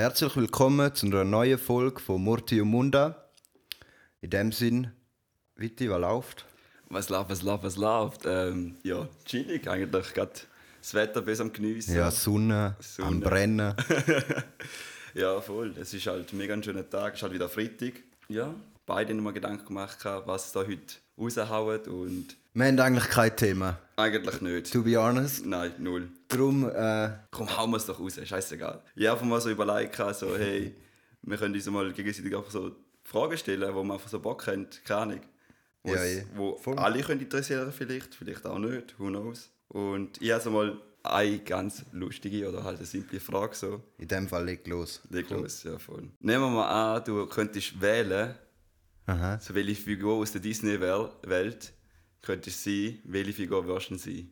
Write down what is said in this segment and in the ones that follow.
Herzlich willkommen zu einer neuen Folge von Murti und Munda. In dem Sinn, Witti, was läuft? Was läuft, was läuft, was läuft? Ähm, ja, chillig eigentlich. Gerade das Wetter bis am Geniessen. Ja, Sonne, Sonne. am Brennen. Ja, voll. Es ist halt ein mega schöner Tag. Es ist halt wieder Freitag. Ja, beide haben mir Gedanken gemacht, was da heute raushauen und Wir haben eigentlich kein Thema, eigentlich nicht. to be honest. Nein, null. Darum, äh, Komm, hauen wir es doch raus, scheißegal. Ich habe mal so überlegt, so, hey, wir können uns mal gegenseitig einfach so Fragen stellen, wo man einfach so Bock haben, keine Ahnung. Wo, Ja, ja. wo Voll. alle können interessieren vielleicht, vielleicht auch nicht, who knows. Und ich habe so mal eine ganz lustige oder halt eine simple Frage so. in dem Fall leg los. Leg los, ja voll. Nehmen wir mal an, du könntest wählen, Aha. so welche Figur aus der Disney-Welt könntest sein, welche Figur wirst du sein?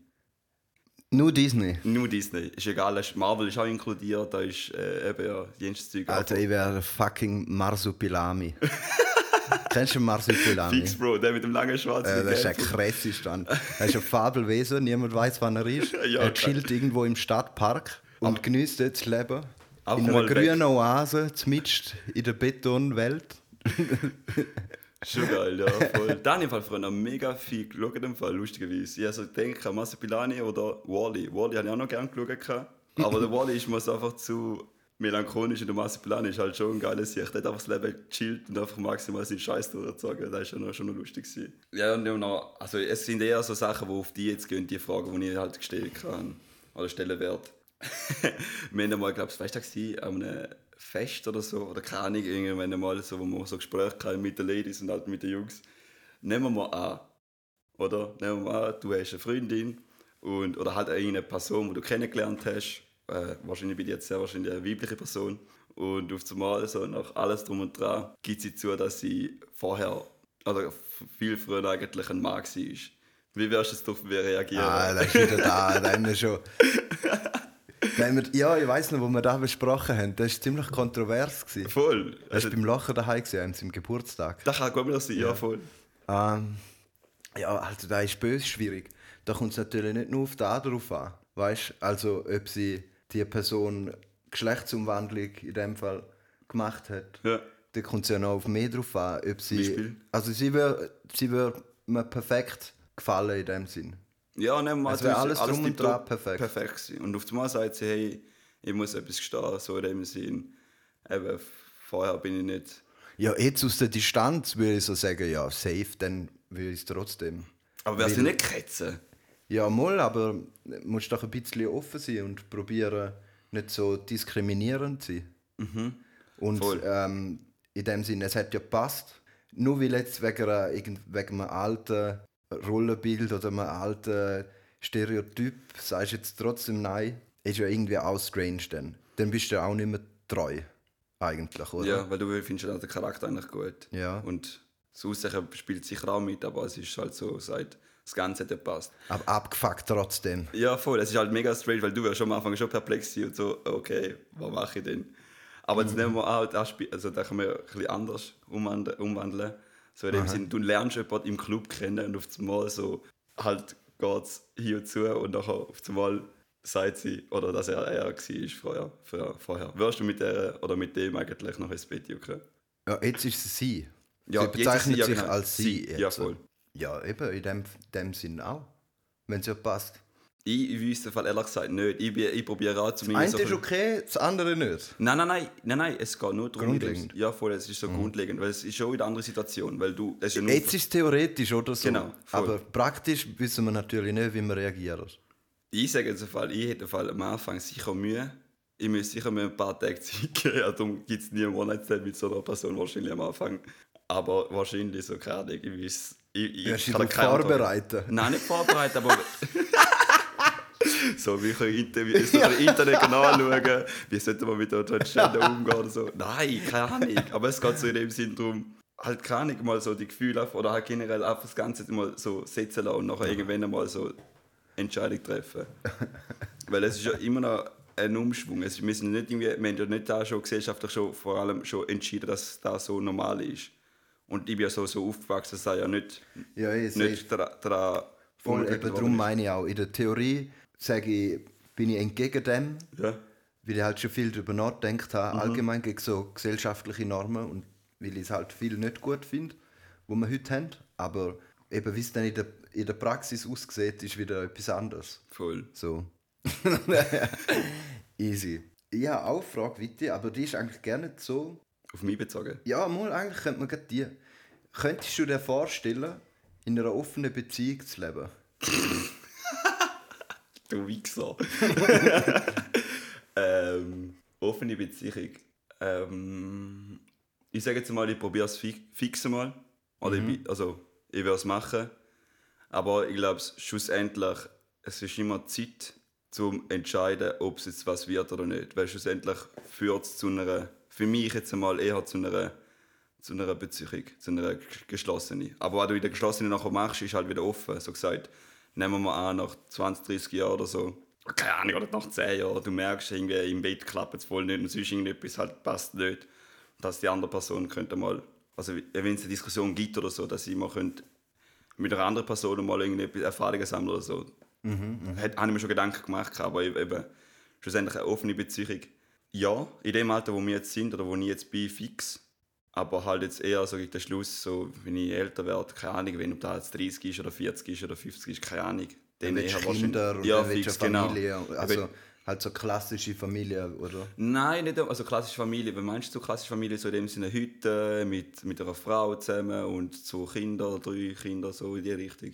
Nur Disney. Nur Disney. Ist egal, Marvel ist auch inkludiert, da ist äh, eben ja jenes Zeug. Alter, ich wäre fucking Marsupilami. Kennst du Marsupilami? Fix, Bro, der mit dem langen schwarzen Äh, das ist ein Gelb. krasser Stand. Er ist ein Fabelwesen, niemand weiß, wann er ist. Ja, er chillt irgendwo im Stadtpark und genießt jetzt das Leben. In einer mal weg. grünen Oase, zumindest in der Betonwelt. Schon geil, ja, voll. Da habe ich im Fall noch mega viel geschaut, im Fall, lustigerweise. Ich also denke an Massapilani oder Wally. Wally habe ich auch noch gerne geschaut. Aber der Wally ist mir so einfach zu melancholisch und der Massapilani ist halt schon ein geiles Sicht. Der hat einfach das Leben gechillt und einfach maximal seinen Scheiß durchgezogen. Das ist schon noch, schon noch lustig. Gewesen. Ja, und dann noch, also es sind eher so Sachen, die auf die jetzt gehen, die Fragen, die ich halt gestellt kann oder stellen werde. wir haben mal, glaube ich, du, gewesen, an einem Fest oder so, oder keine Ahnung, irgendwann mal so, wo wir so Gespräche hatten mit den Ladies und halt mit den Jungs. Nehmen wir mal an, oder? Nehmen wir mal an, du hast eine Freundin und, oder halt eine Person, die du kennengelernt hast. Äh, wahrscheinlich bin ich jetzt sehr wahrscheinlich eine weibliche Person. Und auf einmal, so nach alles drum und dran, gibt sie zu, dass sie vorher, oder viel früher eigentlich ein Mann war. Wie wirst du darauf reagieren? Ah, das ist wieder da, da haben wir schon. Haben wir, ja, ich weiß noch, wo wir das besprochen haben. Das war ziemlich kontrovers. Gewesen. Voll. Das Also, war beim Lachen daheim, an seinem Geburtstag. das kann gut sein, ja, voll. Ähm, ja, also da ist böse schwierig. Da kommt es natürlich nicht nur auf den drauf an. Weißt also ob sie die Person Geschlechtsumwandlung in dem Fall gemacht hat. Ja. Da kommt es ja noch auf mehr drauf an. Ob sie, Beispiel? Also sie würde sie wär mir perfekt gefallen in dem Sinn. Ja, nehmen wir Es also, alles drum und dran perfekt. perfekt gewesen. Und auf einmal sagt sie, hey, ich muss etwas gestehen, so in dem Sinn. Eben, vorher bin ich nicht... Ja, jetzt aus der Distanz würde ich so sagen, ja, safe, dann würde ich es trotzdem. Aber sie Weil- nicht ketzen? Ja, mal, aber du musst doch ein bisschen offen sein und probieren, nicht so diskriminierend zu sein. Und Mhm. Voll. ähm, in dem Sinne, es hat ja gepasst. Nur weil jetzt wegen, einer, wegen einem alten Rollenbild oder einem alten Stereotyp sagst jetzt trotzdem nein, ist ja irgendwie auch strange dann. Dann bist du ja auch nicht mehr treu, eigentlich, oder? Ja, weil du findest ja den Charakter eigentlich gut. Ja. Und das Aussehen spielt sicher auch mit, aber es ist halt so, seit das Ganze hat ja passt. Aber abgefuckt trotzdem. Ja, voll. Es ist halt mega strange, weil du ja schon am Anfang schon perplex und so, okay, was mache ich denn? Aber jetzt nehmen wir an, das Spiel, also da man ja ein bisschen anders umwandeln. So in dem Sinne, du lernst jemanden im Club kennen und auf einmal so halt geht es hier zu und nachher auf einmal sagt sie, oder dass er er war vorher, vorher, vorher. Wirst du mit der oder mit dem eigentlich noch ins Bett jucken? Ja, jetzt ist es sie. Ja, sie bezeichnet sie, ja, sich genau. als sie. Sie, jetzt. ja, voll. Ja, eben, in dem, dem Sinn auch. Wenn es ja passt. Ich, ich wüsste Fall ehrlich gesagt nicht. Ich, ich probiere auch zumindest... Eine ist so- okay, das andere nicht. Nein, nein, nein, nein, nein, es geht nur darum. Grundlegend. Ja, voll, es ist so grundlegend, weil es ist schon in einer anderen Situation, weil du, es ist ja Jetzt ist es theoretisch oder so. Genau, voll. aber praktisch wissen wir natürlich nicht, wie wir reagieren. ich sage jetzt Fall, ich hätte Fall am Anfang sicher Mühe, ich müsste sicher mir ein paar Tage Zeit geben, darum gibt es nie einen One-Night-Stand mit so einer Person wahrscheinlich am Anfang, aber wahrscheinlich so Ahnung, ich weiß, ich, ich du kann vorbereiten? Nein, nicht vorbereitet, aber... so, wie können Interview, so Internet anschauen, wie sollte man mit der Transgender umgehen oder so. Nein, keine Ahnung. Aber es geht so in dem Sinn darum, halt keine Ahnung, mal so die Gefühle oder halt generell einfach das Ganze mal so setzen lassen und nachher irgendwann einmal so Entscheidung treffen. Weil es ist ja immer noch ein Umschwung. Es, wir, sind nicht irgendwie, wir haben ja nicht da schon gesellschaftlich schon vor allem schon entschieden, dass das so normal ist. Und ich bin ja so, so aufgewachsen, dass das ja nicht, Ja, ich nicht daran dra Voll, eben darum meine ich auch. In der Theorie sage ich, bin ich entgegen dem, Ja. weil ich halt schon viel darüber nachgedacht habe, allgemein gegen so gesellschaftliche Normen und weil ich es halt viel nicht gut finde, wo wir heute haben. Aber eben, wie es dann in der, in der Praxis aussieht, ist wieder etwas anderes. Voll. So. Easy. Ja, auch eine Frage, Witte, aber die ist eigentlich gerne nicht so. Auf mich bezogen. Ja, mal, eigentlich könnte man gerade die. Könntest du dir vorstellen, in einer offenen Beziehung zu leben? Du Wichser. ähm, offene Beziehung. Ähm, ich sage jetzt mal, ich probiere es fi fix mal. Oder ich, bin- also, ich will es machen. Aber ich glaube, schlussendlich, es ist immer Zeit, zum entscheiden, ob es jetzt was wird oder nicht. Weil schlussendlich führt es zu einer, für mich jetzt einmal eher zu einer, zu einer Beziehung, zu einer geschlossenen. Aber was du in der geschlossenen nachher machst, ist halt wieder offen. So gesagt, nehmen wir mal an, nach 20, 30 Jahren oder so, keine Ahnung, oder nach 10 Jahren, du merkst irgendwie, im Bett klappt es voll nicht und sonst irgendetwas halt passt nicht. Dass die andere Person könnte mal, also wenn es eine Diskussion gibt oder so, dass ich mal könnte mit einer anderen Person mal irgendwie Erfahrungen sammeln oder so. Mhm, Hat, habe ich mir schon Gedanken gemacht, aber eben schlussendlich eine offene Beziehung. Ja, in dem Alter, wo wir jetzt sind oder wo ich jetzt bin, fix. Aber halt jetzt eher so gegen den Schluss, so, wenn ich älter werde, keine Ahnung, wenn ob da jetzt 30 ist oder 40 ist oder 50 ist, keine Ahnung. Dann du eher Kinder und ja, dann fix, eine genau. Familie. Also Eben- halt so klassische Familie, oder? Nein, nicht also klassische Familie. Wenn meinst du klassische Familie, so in dem Sinne Hütte mit, mit einer Frau zusammen und so Kinder, drei Kinder, so in die Richtung.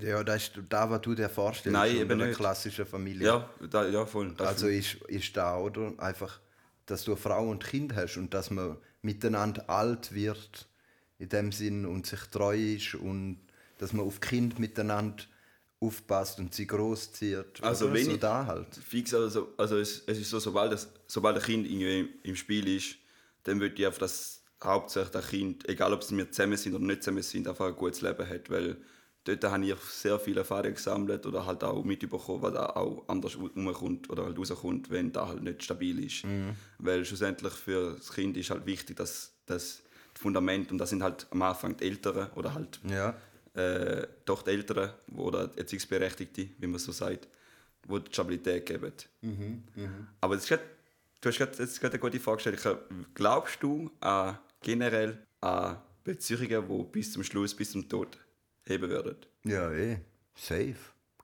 Ja, das ist da, was du dir vorstellst. Nein, eben einer nicht. klassischen Familie. Ja, da, ja voll. Also ist, ist da, oder? Einfach, dass du eine Frau und Kind hast und dass man miteinander alt wird, in dem Sinn, und sich treu ist und dass man auf Kind miteinander aufpasst und sie großzieht. Also oder? wenn so ich- da halt. fix, also, also es, es ist so, sobald, das, sobald ein Kind irgendwie im, im Spiel ist, dann würde ich einfach, dass hauptsächlich das Kind, egal ob sie wir zusammen sind oder nicht zusammen sind, einfach ein gutes Leben hat, weil dort habe ich sehr viele Erfahrungen gesammelt oder halt auch mitbekommen, was da auch anders rumkommt oder halt rauskommt, wenn da halt nicht stabil ist. Weil schlussendlich für das Kind ist halt wichtig, dass das Fundament, und das sind halt am Anfang die Eltern oder halt Ja. äh, doch die Eltern oder Erziehungsberechtigte, wie man so sagt, die die Stabilität geben. Aber das ist grad, du hast grad, jetzt gerade eine gute Frage gestellt. Glaubst du an, generell an Beziehungen, die bis zum Schluss, bis zum Tod heben würden? Ja, eh. Safe.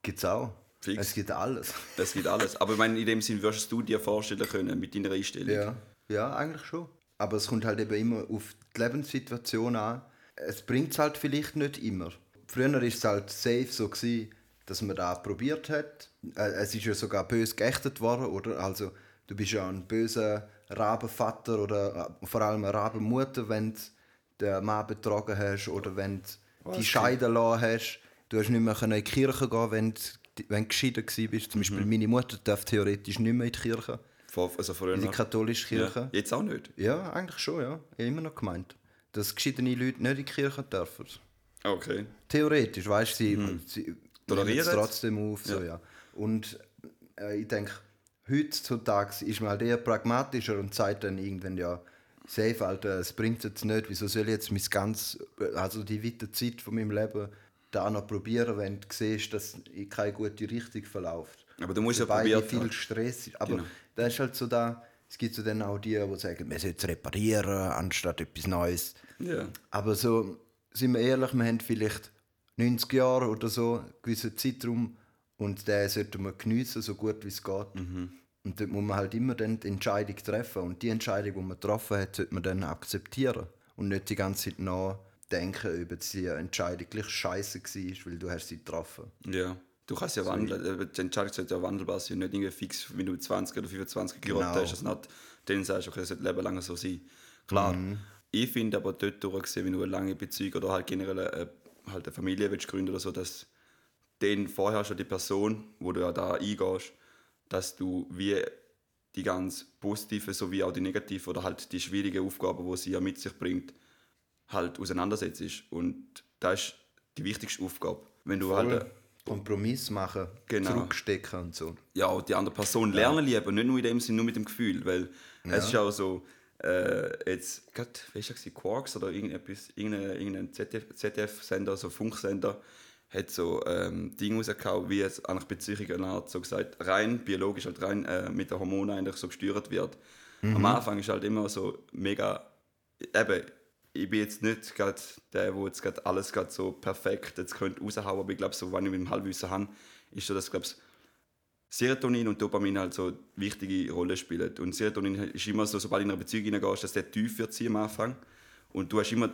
Gibt's auch. Fix. Es gibt alles. Das geht alles. Aber ich meine, in dem Sinn würdest du dir vorstellen können mit deiner Einstellung. Ja. ja, eigentlich schon. Aber es kommt halt eben immer auf die Lebenssituation an. Es bringt es halt vielleicht nicht immer. Früher war es halt safe so, gewesen, dass man da probiert hat. Äh, Es ist ja sogar böse geächtet worden, oder? Also, du bist ja ein böser Rabenvater oder äh, vor allem eine Rabenmutter, wenn du den Mann betrogen hast oder wenn du die scheiden lassen hast. Du hast nicht mehr in die Kirche gehen, wenn du, wenn du geschieden warst. Zum Beispiel meine Mutter darf theoretisch nicht mehr in die Kirche, Vor, also früher in die katholische Kirche. Ja. Jetzt auch nicht. Ja, eigentlich schon, ja. Ich habe immer noch gemeint. Dass geschiedene Leute nicht in die Kirche dürfen. Okay. Theoretisch, weißt du, sie, sie Tolerieren nehmen es es? trotzdem auf. So, Ja. ja. Und äh, ich denke, heutzutage ist man halt eher pragmatischer und sagt dann irgendwann, ja, safe, Alter, es bringt jetzt nicht, wieso soll ich jetzt mein ganz, also die weite Zeit von meinem Leben da noch probieren, wenn du siehst, dass in keine gute Richtung verläuft. Aber du musst ja probiert viel. Stress. ist. Aber Genau. da ist halt so da, es gibt so dann auch die, die sagen, wir sollten es reparieren, anstatt etwas Neues. Ja. Aber so, sind wir ehrlich, wir haben vielleicht 90 Jahre oder so, einen gewissen Zeitraum und den sollten wir geniessen, so gut wie es geht. Und dort muss man halt immer dann die Entscheidung treffen. Und die Entscheidung, die man getroffen hat, sollte man dann akzeptieren. Und nicht die ganze Zeit nachdenken, ob jetzt die Entscheidung gleich scheiße war, weil du hast sie getroffen. Ja. Du kannst ja wandeln. äh, Die Entscheidung sollte ja wandelbar sein. Nicht irgendwie fix, wenn du 20 oder 25 geheiratet Genau. hast. Nicht, dann sagst du, okay, das sollte Leben lang so sein. Klar. Ich finde aber dort durchgesehen, wenn du eine lange Beziehung oder halt generell eine, halt eine Familie willst gründen oder so, dass den vorher schon die Person, wo du ja da eingehst, dass du wie die ganz positive sowie auch die negative oder halt die schwierige Aufgabe, die sie ja mit sich bringt, halt auseinandersetzt. Und das ist die wichtigste Aufgabe. Wenn du halt äh, Kompromiss machen, Genau. zurückstecken und so. ja, auch die andere Person lernen lieben, nicht nur in dem Sinne, nur mit dem Gefühl, weil es ist auch so, äh, jetzt, ist das, gewesen? Quarks oder irgendetwas, irgendein, irgendein ZDF, ZDF-Sender, so Funksender, hat so ähm, Dinge rausgehauen, wie es eigentlich Beziehungen Art so gesagt rein biologisch halt rein äh, mit den Hormonen eigentlich so gesteuert wird. Mhm. Am Anfang ist halt immer so mega eben ich bin jetzt nicht gerade der, der jetzt gerade alles gerade so perfekt jetzt könnte raushauen, aber ich glaube so, wenn ich mit dem Halbwissen habe, ist so, dass glaube Serotonin und Dopamin halt so wichtige Rolle spielen. Und Serotonin ist immer so, sobald du in eine Beziehung hineingehst, dass der tief wird am Anfang und du hast immer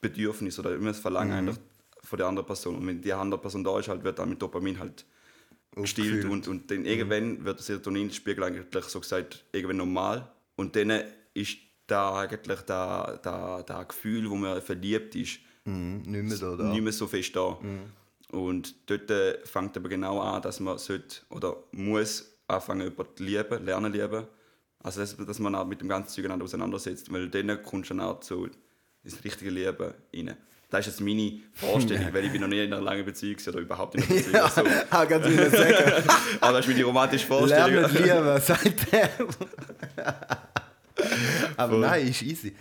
Bedürfnis oder immer das Verlangen mhm. Von der anderen Person. Und wenn die andere Person da ist, halt, wird dann mit Dopamin halt gestillt und, und dann mhm. irgendwann wird der Serotoninspiegel eigentlich so gesagt irgendwann normal und dann ist da eigentlich da, da, da Gefühl, wo man verliebt ist, mhm, nicht, mehr da, da. nicht mehr so fest da. Mhm. Und dort äh, fängt aber genau an, dass man sollte oder muss anfangen, jemanden zu lieben, lernen lieben. Also, dass, dass man auch mit dem ganzen Zeug auseinandersetzt, weil dann kommst du dann auch so ins richtige Leben rein. Das ist jetzt meine Vorstellung, weil ich bin noch nie in einer langen Beziehung oder überhaupt in einer Beziehung. ja, so. ah, ganz sagen. Aber das ist meine romantische Vorstellung. Lernen lieben, sagt er. Aber Voll. nein, ist easy.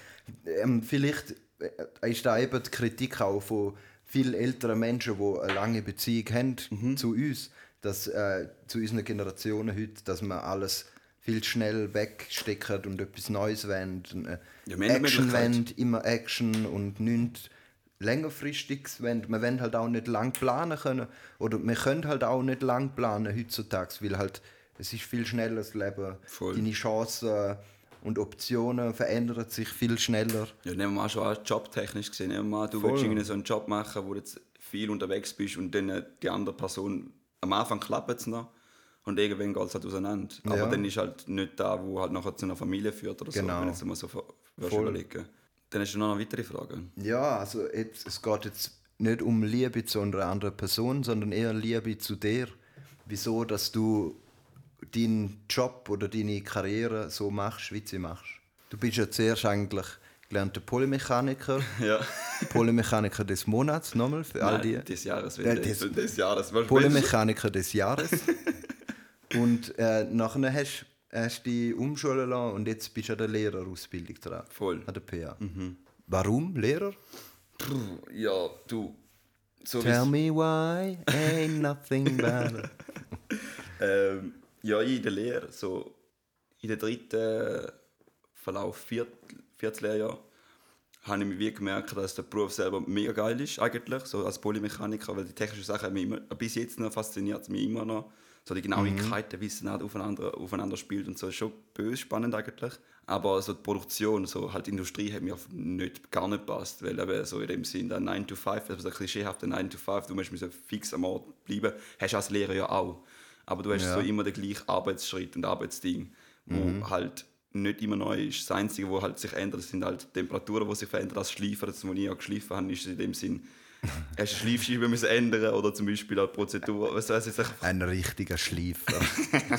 Ähm, vielleicht äh, ist da eben die Kritik auch von vielen älteren Menschen, die eine lange Beziehung haben mhm. zu uns, dass, äh, zu unseren Generationen heute, dass man alles viel schnell wegstecken und etwas Neues wollen. Äh, ja, Action wollen, immer Action und nichts längerfristiges wollen. Wir wollen halt auch nicht lang planen können. Oder wir können halt auch nicht lang planen heutzutage, weil halt es ist viel schneller das Leben. Voll. Deine Chancen und Optionen verändern sich viel schneller. Ja, nehmen wir mal schon an, jobtechnisch gesehen. Nehmen wir mal, du Voll. willst so einen Job machen, wo du jetzt viel unterwegs bist und dann die andere Person, am Anfang klappt es noch und irgendwann geht es halt auseinander. Ja. Aber dann ist halt nicht da, wo halt nachher zu einer Familie führt oder genau. so, wenn jetzt mal so überlegen. Dann hast du noch eine weitere Frage. Ja, also jetzt, es geht jetzt nicht um Liebe zu einer anderen Person, sondern eher Liebe zu dir. Wieso, dass du deinen Job oder deine Karriere so machst, wie du sie machst. Du bist ja zuerst eigentlich gelernter Polymechaniker. Ja. Polymechaniker des Monats, nochmal für all die. Des Jahres, äh, des, des Jahres. Polymechaniker des Jahres. und äh, nachher hast du dich umschulen lassen und jetzt bist du an der Lehrerausbildung dran. Voll. An der PA. Mhm. Warum Lehrer? Ja, du. So Tell me why ain't nothing better. ähm, ja, in der Lehre, so in der dritten Verlauf, viert, viertes Lehrjahr, habe ich mir gemerkt, dass der Beruf selber mega geil ist, eigentlich, so als Polymechaniker, weil die technischen Sachen mich immer, bis jetzt noch fasziniert mich immer noch. So die Genauigkeit, mhm. wie es aufeinander, aufeinander spielt und so, ist schon böse spannend eigentlich. Aber so die Produktion, so halt die Industrie hat mir nicht, gar nicht gepasst, weil eben so in dem Sinn, der 9 to 5, also der klischeehafte 9 to 5, du musst fix am Ort bleiben, hast du als Lehrer ja auch aber du hast ja. so immer den gleichen Arbeitsschritt und Arbeitsding, wo mhm. halt nicht immer neu ist. Das Einzige, was halt sich ändert, sind halt Temperaturen, die sich verändern. Das Schleifen, das, was ich auch geschliffen habe, ist in dem Sinn, du Schleifscheibe müssen ändern oder zum Beispiel auch Prozedur. Was weiß ich, Ein richtiger Schleifer.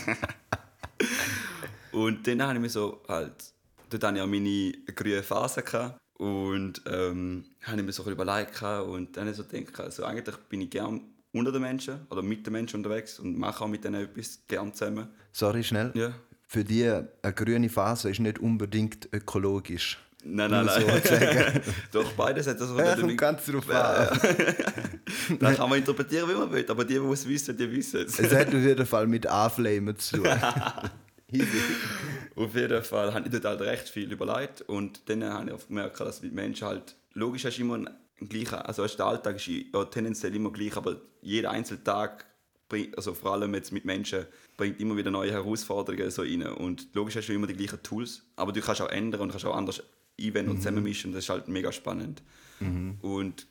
und dann habe ich mir so halt, dort hatte ich auch meine grüne Phase gehabt. Und ähm, habe ich mir so ein überlegt und dann so gedacht, also eigentlich bin ich gerne unter den Menschen oder mit den Menschen unterwegs und mache auch mit denen etwas gern zusammen. Sorry, schnell. Ja. Für dich eine grüne Phase ist nicht unbedingt ökologisch. Nein, nein, nein. Doch, beides hat das auch ja, kommt ganz drauf an. das kann man interpretieren, wie man will, aber die, die es wissen, die wissen es. Es hat auf jeden Fall mit Anflamen zu tun. auf jeden Fall habe ich dort halt recht viel überlegt und dann habe ich gemerkt, dass die Menschen halt, logisch hast du immer einen gleicher, also der Alltag ist ja tendenziell immer gleich, aber jeder einzelne Tag, bringt, also vor allem jetzt mit Menschen, bringt immer wieder neue Herausforderungen so rein. Und logisch hast du immer die gleichen Tools, aber du kannst auch ändern und kannst auch anders einwenden mhm. und zusammenmischen. Das ist halt mega spannend. Mhm. Und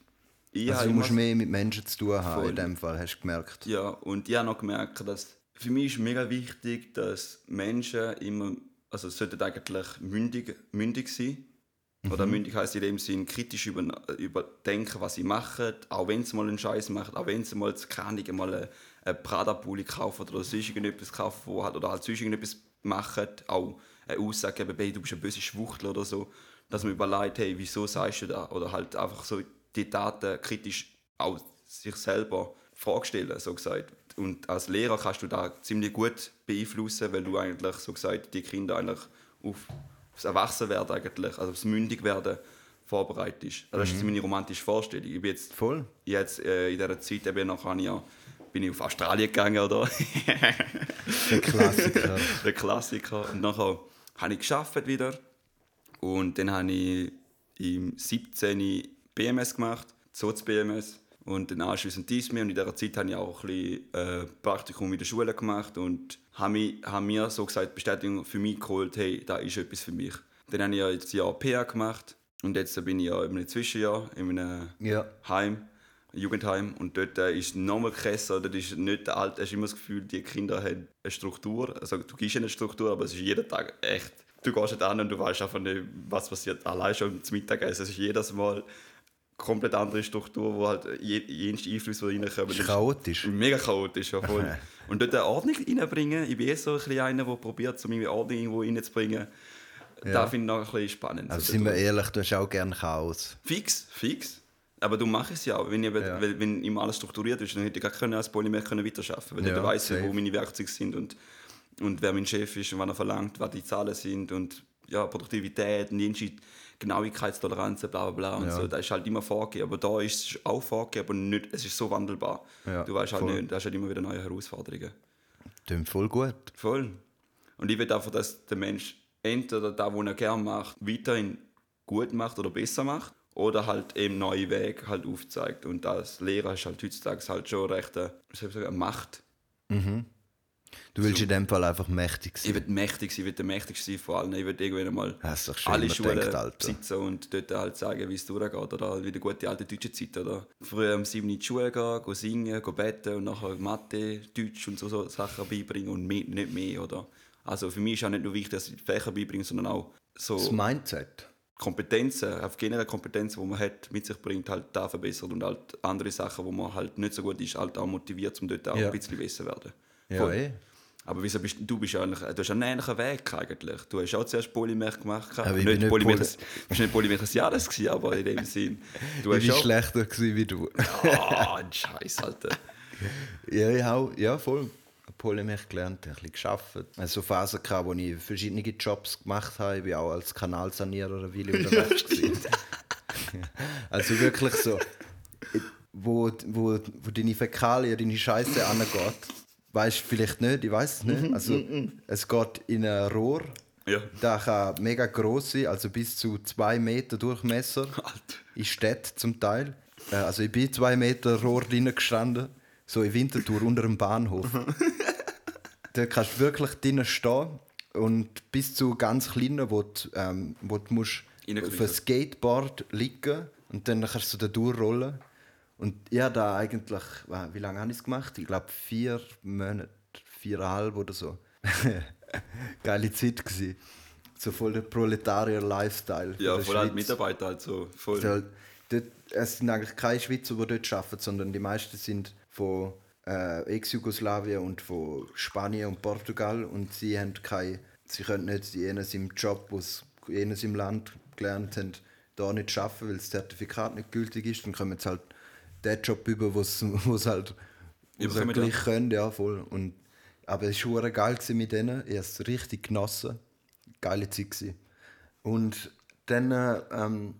ich also du musst mehr mit Menschen zu tun haben, voll. in dem Fall, hast du gemerkt. Ja, und ich habe noch gemerkt, dass für mich ist mega wichtig, dass Menschen immer, also sollten eigentlich mündig, mündig sein Mhm. Oder mündig heißt in dem Sinn kritisch über, überdenken, was sie machen, auch wenn sie mal einen Scheiß machen, auch wenn sie mal, keine mal eine, eine Prada-Pulli kaufen oder sonst irgendetwas kaufen, wo halt, oder halt sonst irgendetwas machen, auch eine Aussage geben, hey, du bist ein böse Schwuchtel oder so, dass man überlegt, hey, wieso sagst du das? Oder halt einfach so die Daten kritisch auch sich selber Frage so gesagt. Und als Lehrer kannst du da ziemlich gut beeinflussen, weil du eigentlich, so gesagt, die Kinder eigentlich auf aufs Erwachsenwerden eigentlich, also aufs Mündigwerden vorbereitest. Also das ist jetzt meine romantische Vorstellung. Ich bin jetzt, Voll. ich jetzt äh, in dieser Zeit eben noch ich ja, bin ich auf Australien gegangen, oder? Der Klassiker. der Klassiker. Und nachher habe ich geschafft wieder. Und dann habe ich im 17. BMS gemacht, Soz BMS. Und dann anschließend DISME. Und in dieser Zeit habe ich auch ein bisschen äh, Praktikum in der Schule gemacht und habe, mich, habe mir so gesagt Bestätigung für mich geholt, hey, da ist etwas für mich. Dann habe ich ja jetzt ein Jahr PA gemacht und jetzt bin ich ja in einem Zwischenjahr in einem ja. Heim, Jugendheim und dort äh, ist nochmal krasser, dort ist nicht Alte, hast immer das Gefühl, die Kinder haben eine Struktur, also du gibst ihnen eine Struktur, aber es ist jeden Tag echt, du gehst nicht an und du weißt einfach nicht, was passiert, allein schon zum Mittagessen, es ist jedes Mal komplett andere Struktur, wo halt je- jenste Einflüsse die reinkommen. Ist chaotisch. Mega chaotisch, ja voll. und dort eine Ordnung reinbringen, ich bin eh so ein bisschen einer, der probiert, so meine Ordnung irgendwo reinzubringen, Ja. da finde ich noch ein bisschen spannend. Also So sind wir ehrlich, du hast auch gerne Chaos. Fix, fix. Aber du machst es ja auch. Wenn, ich, Ja. wenn, immer alles strukturiert ist, dann hätte ich gar können als Polymer können weiterarbeiten können. Weil Ja, ich weiss, wo meine Werkzeuge sind und, und wer mein Chef ist und was er verlangt, was die Zahlen sind und ja, Produktivität und jensche Genauigkeitstoleranzen, bla bla bla. Und Ja. so. Das ist halt immer vorgegeben. Aber da ist es auch vorgegeben, aber nicht, es ist so wandelbar. Ja, du weißt halt voll. nicht, da hast halt immer wieder neue Herausforderungen. Klingt voll gut. Voll. Und ich will einfach, dass der Mensch entweder das, was er gerne macht, weiterhin gut macht oder besser macht. Oder halt eben neue Wege halt aufzeigt. Und als Lehrer ist halt heutzutage halt schon recht eine, soll ich sagen, eine Macht. Du willst in dem Fall einfach mächtig Ich sein. will mächtig sein, ich will der mächtigste sein von allen. Ich will irgendwann mal alle Schulen Alter. besitzen und dort halt sagen, wie es durchgeht. Oder wie die gute alte deutsche Zeit. Oder? Früher um 7 Uhr in die Schule gehen, gehen singen, gehen beten und nachher Mathe, Deutsch und so, so Sachen beibringen und mehr, nicht mehr. Oder? Also für mich ist auch nicht nur wichtig, dass ich die Fächer beibringe, sondern auch so Das Mindset. Kompetenzen, auf generelle Kompetenzen, die man hat, mit sich bringt, halt da verbessert und halt andere Sachen, wo man halt nicht so gut ist, halt auch motiviert, um dort auch Ja. ein bisschen besser zu werden. Ja, Voll. eh. Aber wieso bist du bist ja eigentlich, du hast einen ähnlichen Weg eigentlich. Du hast auch zuerst Polymer gemacht. Aber ich nicht bin nicht Polymer, Poly- du bist nicht Polymer des Jahres gewesen, aber in dem Sinn. Du Ich war auch... schlechter gewesen wie du. Ah, ein Scheiß, Alter. Ja, ich auch. Ja, voll. Polymer gelernt, ein bisschen gearbeitet. Also Phasen gehabt, wo ich verschiedene Jobs gemacht habe. Ich war auch als Kanalsanierer eine Weile unterwegs. gewesen. also wirklich so, wo, wo, wo deine Fäkalien, deine Scheiße angeht. Weißt du vielleicht nicht, ich weiß es nicht. Also es geht in ein Rohr. Ja. Da kann mega gross sein, also bis zu zwei Meter Durchmesser. Alter. In Städten zum Teil. Äh, Also ich bin zwei Meter Rohr drinnen gestanden, so in Winterthur unter dem Bahnhof. da kannst du wirklich drinnen stehen und bis zu ganz kleinen, wo du, ähm, wo du musst auf ein Skateboard liegen und dann kannst du da durchrollen. Und ja, da eigentlich, wie lange habe ich es gemacht? Ich glaube vier Monate, viereinhalb oder so. Geile Zeit gewesen. So voll der Proletarier-Lifestyle. Ja, voll halt. Mitarbeiter halt so. Voll. Also, dort, es sind eigentlich keine Schweizer, die dort arbeiten, sondern die meisten sind von äh, Ex-Jugoslawien und von Spanien und Portugal und sie haben keine, sie können nicht jenes im Job, was jenes im Land gelernt haben, da nicht arbeiten, weil das Zertifikat nicht gültig ist, dann kommen sie halt den Job über, was was halt was halt gleich können, ja voll. Und, aber es war geil mit denen, ich habe es richtig genossen, geile Zeit gewesen. Und dann äh, ähm,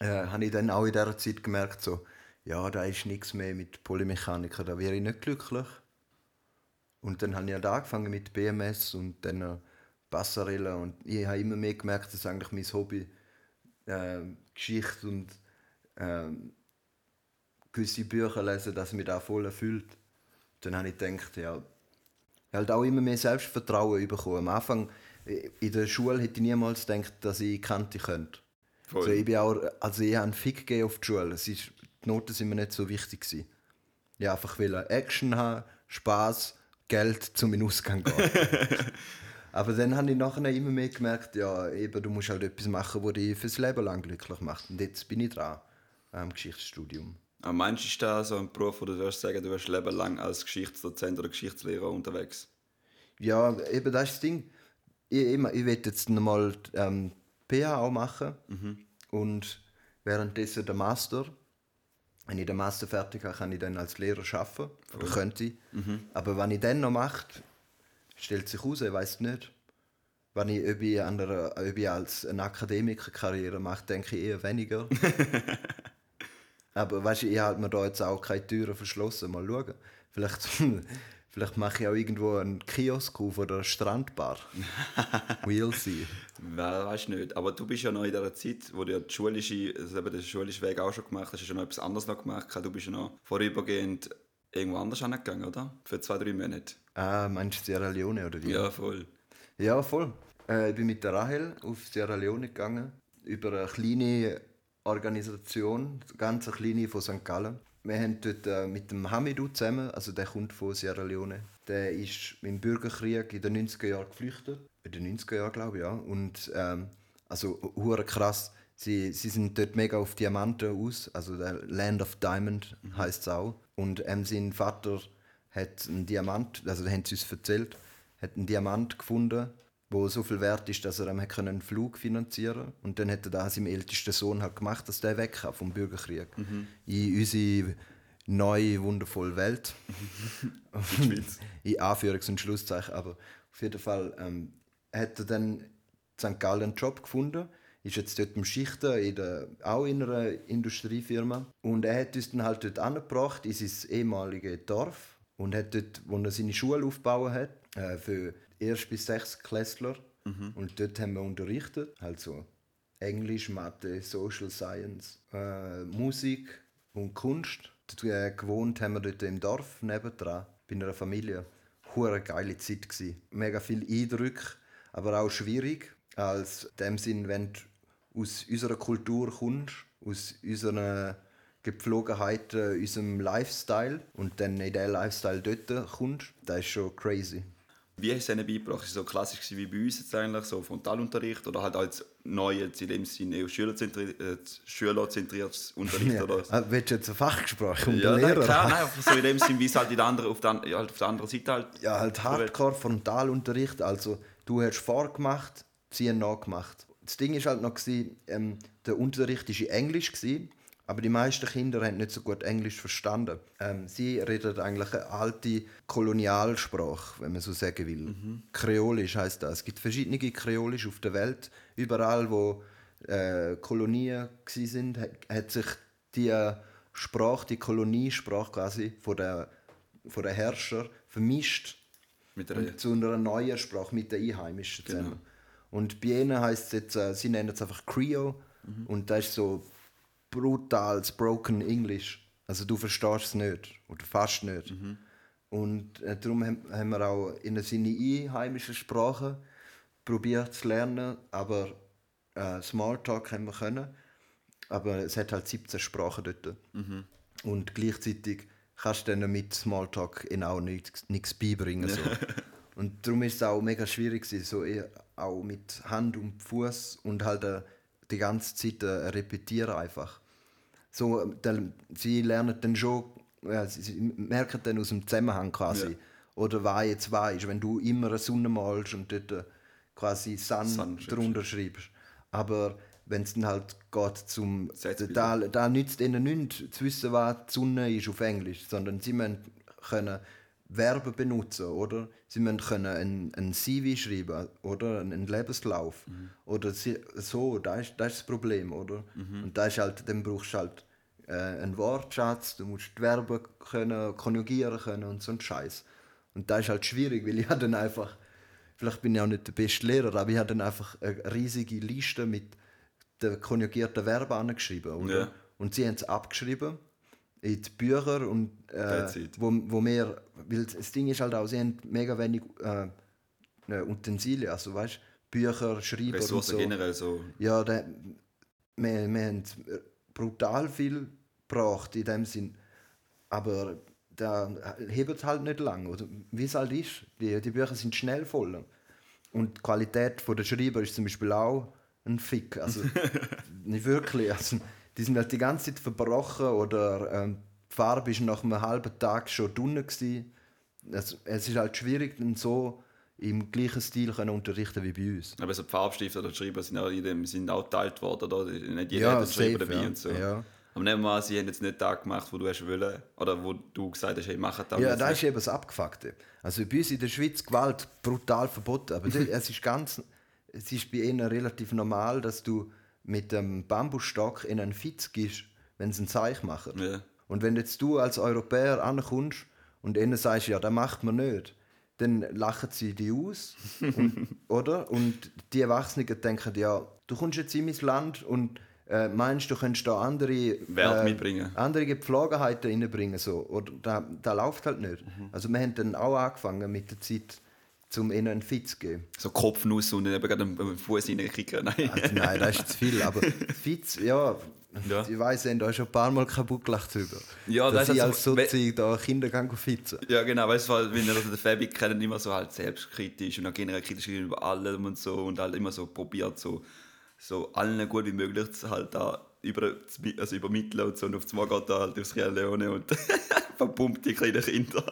äh, habe ich dann auch in dieser Zeit gemerkt, so, ja, da ist nichts mehr mit Polymechaniker, da wäre ich nicht glücklich. Und dann habe ich halt angefangen mit BMS und dann äh, Passarella und ich habe immer mehr gemerkt, dass eigentlich mein Hobby äh, Geschichte und ähm, gewisse Bücher lesen, dass mich das voll erfüllt. Dann habe ich gedacht, ja, ich habe halt auch immer mehr Selbstvertrauen bekommen. Am Anfang äh, in der Schule hätte ich niemals gedacht, dass ich Kante könnte. Voll. So, ich, bin auch, also ich habe einen Fick gegeben auf die Schule. Es ist, die Noten sind mir nicht so wichtig. Gewesen. Ich wollte einfach wollte Action haben, Spass, Geld zum in Ausgang gehen. Aber dann habe ich nachher immer mehr gemerkt, ja, eben, du musst halt etwas machen, das dich fürs Leben lang glücklich macht. Und jetzt bin ich dran am Geschichtsstudium. Aber meinst du, ist das so ein Beruf, wo du wirst sagen, du wirst Leben lang als Geschichtsdozent oder Geschichtslehrer unterwegs? Ja, eben das ist das Ding. Ich, ich, ich will jetzt nochmal ähm, PH auch machen und währenddessen den Master. Wenn ich den Master fertig habe, kann ich dann als Lehrer arbeiten. Oder könnte ich. Aber wenn ich dann noch mache, stellt sich heraus, ich weiß nicht. wenn ich, ob ich, an einer, ob ich als eine Akademikerkarriere mache, denke ich eher weniger. Aber weißt du, ich halte mir da jetzt auch keine Türen verschlossen. Mal schauen. Vielleicht, vielleicht mache ich auch irgendwo einen Kiosk auf oder eine Strandbar. we'll see. Wer weiß nicht. Aber du bist ja noch in dieser Zeit, wo du ja die schulische, also eben den schulischen Weg auch schon gemacht hast, hast du ja noch etwas anderes noch gemacht. Du bist ja noch vorübergehend irgendwo anders angegangen, oder? Für zwei, drei Monate. Ah, meinst du Sierra Leone oder wie? Ja, voll. Ja, voll. Äh, ich bin mit der Rahel auf Sierra Leone gegangen, über eine kleine Organisation, ganz eine kleine von St. Gallen. Wir haben dort äh, mit dem Hamidou zusammen, also der kommt von Sierra Leone, der ist im Bürgerkrieg in den 90er Jahren geflüchtet. In den 90er Jahren, glaube ich, ja. Und ähm, also hure krass. Sie, sie sind dort mega auf Diamanten aus, also der Land of Diamond heißt es auch. Und ähm, sein Vater hat einen Diamant, also haben sie uns erzählt, hat einen Diamant gefunden, wo so viel wert ist, dass er ihm einen Flug finanzieren konnte. Und dann hat er das seinem ältesten Sohn halt gemacht, dass der weg kann vom Bürgerkrieg. In unsere neue, wundervolle Welt. in Anführungs- und Schlusszeichen. Aber auf jeden Fall ähm, hat er dann in St. Gallen einen Job gefunden. Ist jetzt dort im Schichten, in der, auch in einer Industriefirma. Und er hat uns dann halt dort angebracht, in sein ehemaliges Dorf. Und hat dort, wo er seine Schule aufgebaut hat, äh, für erst bis sechs Klässler. Und dort haben wir unterrichtet, also Englisch, Mathe, Social Science, äh, Musik und Kunst. Dort, äh, gewohnt haben wir dort im Dorf nebendran, bei einer Familie. Hure geile Zeit gsi. Mega viel Eindrücke, aber auch schwierig. Als in dem Sinn, wenn du aus unserer Kultur kommst, aus unseren Gepflogenheiten, unserem Lifestyle und dann in diesen Lifestyle dort kommst, das ist schon crazy. Wie hast du es ihnen beigebracht? Ist es so klassisch wie bei uns jetzt eigentlich, so Frontalunterricht oder halt als neu jetzt in dem Sinne schülerzentriert, äh, schülerzentriertes Unterricht? Ja. Oder? Ah, willst du jetzt eine Fachgespräch und Ja, nein, Lehrer? klar, nein, so in dem Sinn, wie es halt, in der anderen, auf, der, halt auf der anderen Seite halt. Ja, halt Hardcore Frontalunterricht. Also du hast vorgemacht, sie haben nachgemacht. Das Ding ist halt noch gewesen, ähm, der Unterricht ist in Englisch gewesen, aber die meisten Kinder haben nicht so gut Englisch verstanden. Ähm, sie reden eigentlich eine alte Kolonialsprache, wenn man so sagen will. Kreolisch heißt das. Es gibt verschiedene Kreolisch auf der Welt. Überall, wo äh, Kolonien sind, hat, sich die Sprache, die Koloniesprache quasi von der, von der Herrscher vermischt zu einer neuen Sprache mit den Einheimischen zusammen. Und bei ihnen heisst es jetzt, äh, sie nennen es einfach Creole und das ist so brutales Broken English. Also du verstehst es nicht oder fast nicht. Und äh, darum haben, wir auch in seine einheimischen Sprachen probiert zu lernen, aber äh, Smalltalk haben wir können. Aber es hat halt 17 Sprachen dort. Und gleichzeitig kannst du dann mit Smalltalk ihnen auch nichts, nichts beibringen. So. und darum ist es auch mega schwierig, gewesen, so eher auch mit Hand und Fuß und halt äh, die ganze Zeit äh, repetieren einfach. So, äh, dann, sie lernen dann schon, ja, sie, merken dann aus dem Zusammenhang quasi. Ja. Oder was jetzt was ist, wenn du immer eine Sonne malst und dort äh, quasi Sun, Sun drunter schreibst. Aber wenn es dann halt geht zum... Da, da nützt ihnen nichts zu wissen, was die Sonne ist auf Englisch, sondern sie müssen können Verben benutzen, oder? Sie müssen können ein, ein CV schreiben, oder? Einen Lebenslauf. Oder sie, so, das ist, das ist das Problem, oder? Und da ist halt, dann brauchst du halt äh, einen Wortschatz, du musst die Verben können, konjugieren können und so ein Scheiß. Und das ist halt schwierig, weil ich dann einfach, vielleicht bin ich auch nicht der beste Lehrer, aber ich habe dann einfach eine riesige Liste mit den konjugierten Verben angeschrieben, oder? Ja. Und sie haben es abgeschrieben in die Bücher und äh, wo, wo wir, weil das Ding ist halt auch, sie haben mega wenig äh, äh, Utensilien, also weißt Bücher, Schreiber Ressourcen und so. generell so. Ja, da, wir, wir haben brutal viel gebraucht in dem Sinn. Aber da hebt halt nicht lang. Oder wie es halt ist. Die, die Bücher sind schnell voll. Und die Qualität der Schreiber ist zum Beispiel auch ein Fick. Also nicht wirklich. Also, die sind halt die ganze Zeit verbrochen oder ähm, die Farbe ist nach einem halben Tag schon dünn gewesen. Also, es ist halt schwierig, dann so im gleichen Stil können unterrichten wie bei uns. Aber so die Farbstifte oder die Schreiber sind auch, in dem, sind auch geteilt worden, oder? Nicht jeder hat einen Schreiber dabei ja. und so. Ja. Aber nehmen wir an, sie haben jetzt nicht das gemacht, was du hast wollen. Oder wo du gesagt hast, hey, mach das. Ja, das ist eben das Abgefuckte. Also bei uns in der Schweiz Gewalt brutal verboten, aber es ist ganz... es ist bei ihnen relativ normal, dass du mit dem Bambusstock in einen Fitz gehst, wenn sie einen Zeich machen. Ja. Und wenn jetzt du als Europäer ankommst und ihnen sagst, ja, das macht man nicht, dann lachen sie dich aus, und, oder? Und die Erwachsenen denken, ja, du kommst jetzt in mein Land und äh, meinst, du könntest da andere, äh, mitbringen. andere Gepflogenheiten reinbringen. So. Oder da, da läuft halt nicht. Mhm. Also wir haben dann auch angefangen mit der Zeit, um ihnen einen Fit zu geben. So Kopfnuss und dann eben gerade am Fuß reinkicken. Nein. Also, nein, das ist zu viel. Aber Fitz, ja, Ja. ich weiss, haben da schon ein paar Mal kaputt gelacht drüber. Ja, dass das ist als also- Sozi da Kinder gehen fitzen. Ja, genau, weißt du, wenn also den Fabi kennt, immer so halt selbstkritisch und auch generell kritisch gegenüber allem und so und halt immer so probiert, so, so allen gut wie möglich zu halt da über, also übermitteln und so. Und auf einmal geht er halt durch Sierra Leone und verpumpt die kleinen Kinder.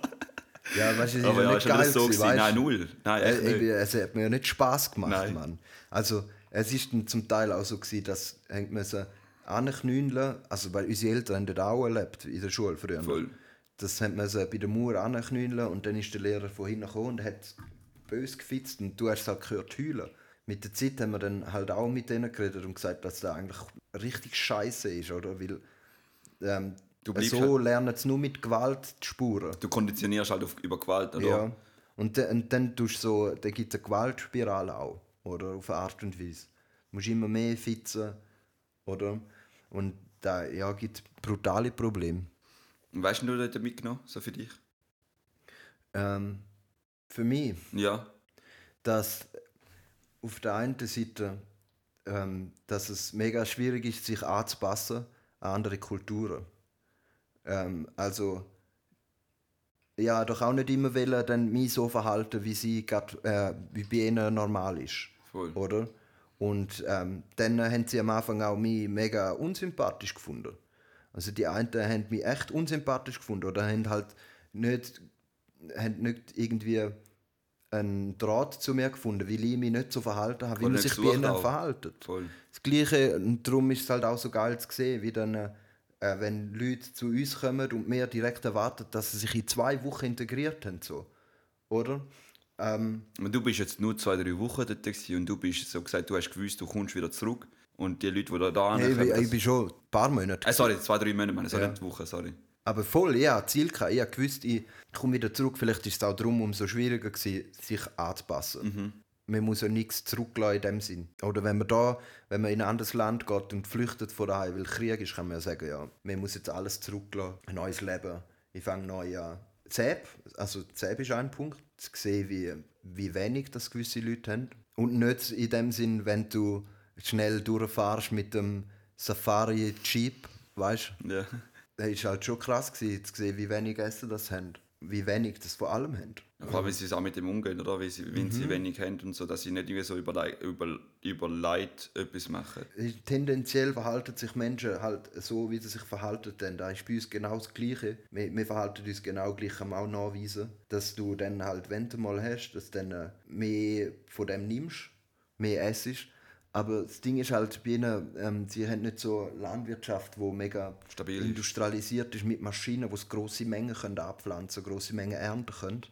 Ja, weißt du, ist Aber ja nicht geil das so gewesen, weißt Nein, null. Nein, Äh, echt nicht. eben, es hat mir ja nicht Spaß gemacht, Nein. Mann. Also, es ist dann zum Teil auch so gewesen, dass hängt man so anknündeln, also weil unsere Eltern haben das auch erlebt in der Schule früher. Voll. Das man so bei der Mauer anknündeln und dann ist der Lehrer von hinten gekommen und hat bös gefitzt und du hast es halt gehört heulen. Mit der Zeit haben wir dann halt auch mit denen geredet und gesagt, dass das eigentlich richtig scheiße ist, oder? Weil ähm, so halt- lernen sie nur mit Gewalt die Spuren. Du konditionierst halt auf, über Gewalt, oder? Ja. Und, dann- und dann tust du so, da gibt es eine Gewaltspirale auch, oder? Auf eine Art und Weise. Du musst immer mehr fitzen, oder? Und da ja, gibt brutale Probleme. Und weißt du, du dort mitgenommen, so für dich? Ähm, für mich, Ja. dass auf der einen Seite, ähm, dass es mega schwierig ist, sich anzupassen an andere Kulturen. Ähm, also, ja, doch auch nicht immer wollen, dann mich so verhalten, wie sie grad, äh, wie bei ihnen normal ist. Voll. Oder? Und ähm, dann haben sie am Anfang auch mich mega unsympathisch gefunden. Also die einen haben mich echt unsympathisch gefunden oder haben halt nicht, haben nicht irgendwie einen Draht zu mir gefunden, weil ich mich nicht so verhalten habe, wie man sich bei ihnen verhalten. Voll. Das Gleiche, und darum ist es halt auch so geil zu sehen, wie dann, äh, wenn Leute zu uns kommen und wir direkt erwarten, dass sie sich in zwei Wochen integriert haben. So. Oder? Ähm, Und du bist jetzt nur zwei, drei Wochen dort und du bist so gesagt, du hast gewusst, du kommst wieder zurück. Und die Leute, die da da hey, ich, ich bin schon ein paar Monate. äh, sorry, zwei, drei Monate, meine, sorry, Ja. Wochen, sorry. Aber voll, ja, Ziel gehabt. Ich gewusst, ich komme wieder zurück. Vielleicht ist es auch darum umso schwieriger gewesen, sich anzupassen. Man muss ja nichts zurücklassen in dem Sinn. Oder wenn man da, wenn man in ein anderes Land geht und flüchtet von daheim, weil Krieg ist, kann man ja sagen, ja, man muss jetzt alles zurücklassen, ein neues Leben. Ich fange neu an. Zeb, also Zeb ist ein Punkt, zu sehen, wie, wie wenig das gewisse Leute haben. Und nicht in dem Sinn, wenn du schnell durchfährst mit dem Safari Jeep, weißt du? Ja. Es war halt schon krass gewesen, zu sehen, wie wenig Essen das haben. Wie wenig das vor allem haben. Vor allem, wie sie es auch mit dem umgehen, oder? Wie sie, wenn Mhm. sie wenig haben und so, dass sie nicht irgendwie so über, über, über Leid etwas machen. Tendenziell verhalten sich Menschen halt so, wie sie sich verhalten. Denn da ist bei uns genau das Gleiche. Wir, wir verhalten uns genau gleich, man auch nachweisen, dass du dann halt, wenn du mal hast, dass du dann äh, mehr von dem nimmst, mehr essst. Aber das Ding ist halt bei ihnen, ähm, sie haben nicht so eine Landwirtschaft, wo mega Stabil industrialisiert ist mit Maschinen, wo es große Mengen können abpflanzen, große Mengen ernten können,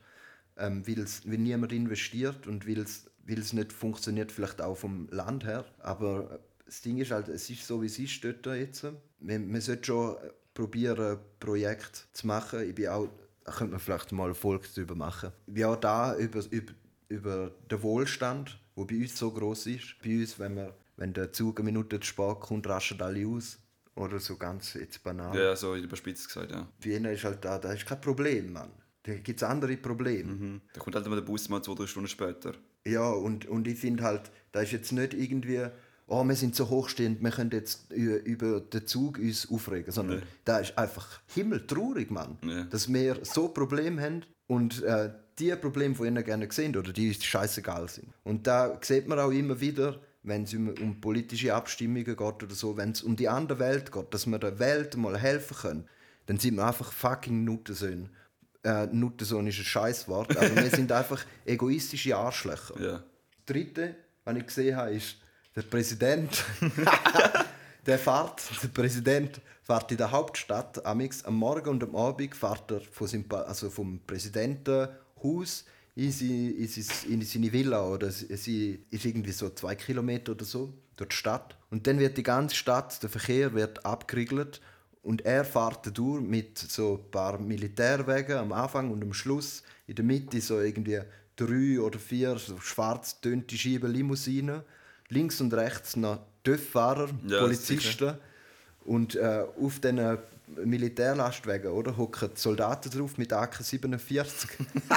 ähm, weil es weil niemand investiert und weil es nicht funktioniert, vielleicht auch vom Land her. Aber äh, das Ding ist halt, es ist so wie es ist dort jetzt. Man, man sollte schon äh, probieren, Projekte zu machen. Ich bin auch, da könnte man vielleicht mal eine Folge darüber machen. Ja, da über, über, über den Wohlstand, der bei uns so groß ist. Bei uns, wenn, wir, wenn der Zug eine Minute zu spät kommt, raschen alle aus. Oder so ganz jetzt banal. Ja, so überspitzt gesagt, ja. Ihnen ist halt da, da ist kein Problem, Mann. Da gibt es andere Probleme. Mhm. Da kommt halt immer der Bus mal zwei, drei Stunden später. Ja, und, und ich finde halt, da ist jetzt nicht irgendwie, oh, wir sind so hochstehend, wir können jetzt über den Zug uns aufregen, sondern Nee. da ist einfach himmeltraurig, Mann. Ja. Dass wir so Probleme haben und äh, die Probleme von ihnen gerne sehen oder die scheißegal sind. Und da sieht man auch immer wieder, wenn es um, politische Abstimmungen geht oder so, wenn es um die andere Welt geht, dass wir der Welt mal helfen können, dann sind wir einfach fucking Nuttensöhne. Äh, Nuttensohn ist ein Scheißwort, aber wir sind einfach egoistische Arschlöcher. Ja. Das Dritte, was ich gesehen habe, ist der Präsident. der fährt, der Präsident fährt in der Hauptstadt am Morgen und am Abend fährt er von seinem, also vom Präsidentenhaus in, sie, in, seine Villa oder sie ist irgendwie so zwei Kilometer oder so durch die Stadt. Und dann wird die ganze Stadt, der Verkehr wird abgeriegelt und er fährt durch mit so ein paar Militärwegen am Anfang und am Schluss in der Mitte so irgendwie drei oder vier so schwarz tönte Scheiben Limousinen. Links und rechts noch TÜV-Fahrer, ja, Polizisten. Und äh, auf diesen Militärlastwagen oder, hocken Soldaten drauf mit AK-47.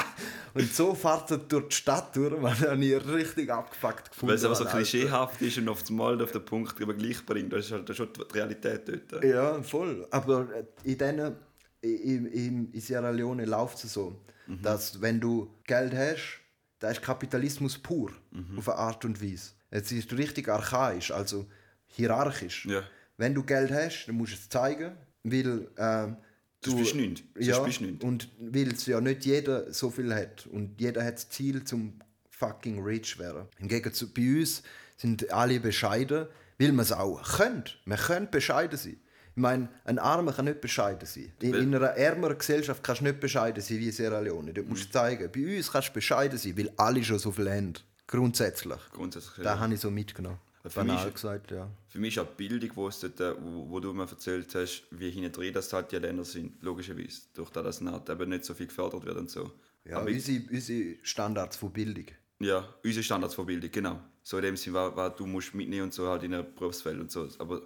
und so fährt er durch die Stadt durch, was ich richtig abgefuckt gefunden Weil es aber so klischeehaft ist und auf das Mal auf den Punkt gleich bringt. Das ist halt schon die Realität dort. Ja, voll. Aber äh, in, denen, in, in, in Sierra Leone läuft es so, mhm. dass wenn du Geld hast, da ist Kapitalismus pur, mhm. auf eine Art und Weise. Es ist richtig archaisch, also hierarchisch. Ja. Wenn du Geld hast, dann musst du es zeigen weil äh, du bist nicht. Ja, bist nicht. und weil es ja nicht jeder so viel hat und jeder hat das Ziel zum fucking rich werden. Im Gegensatz bei uns sind alle bescheiden, weil man es auch könnte. Man könnte bescheiden sein. Ich meine, ein Armer kann nicht bescheiden sein. In, in einer ärmeren Gesellschaft kannst du nicht bescheiden sein wie Sierra Leone. Dort musst du zeigen. Bei uns kannst du bescheiden sein, weil alle schon so viel haben. Grundsätzlich. Grundsätzlich. Ja. habe ich so mitgenommen. Für Banal mich, gesagt, ja. Für mich ist auch Bildung, wo, es dort, äh, wo, wo du mir erzählt hast, wie hinten drin das halt die Länder sind, logischerweise. Durch das, dass halt eben nicht so viel gefördert wird und so. Ja, Aber unsere, unsere Standards von Bildung. Ja, unsere Standards von Bildung, genau. So in dem Sinne, was, was du musst mitnehmen und so halt in einem Berufsfeld und so. Aber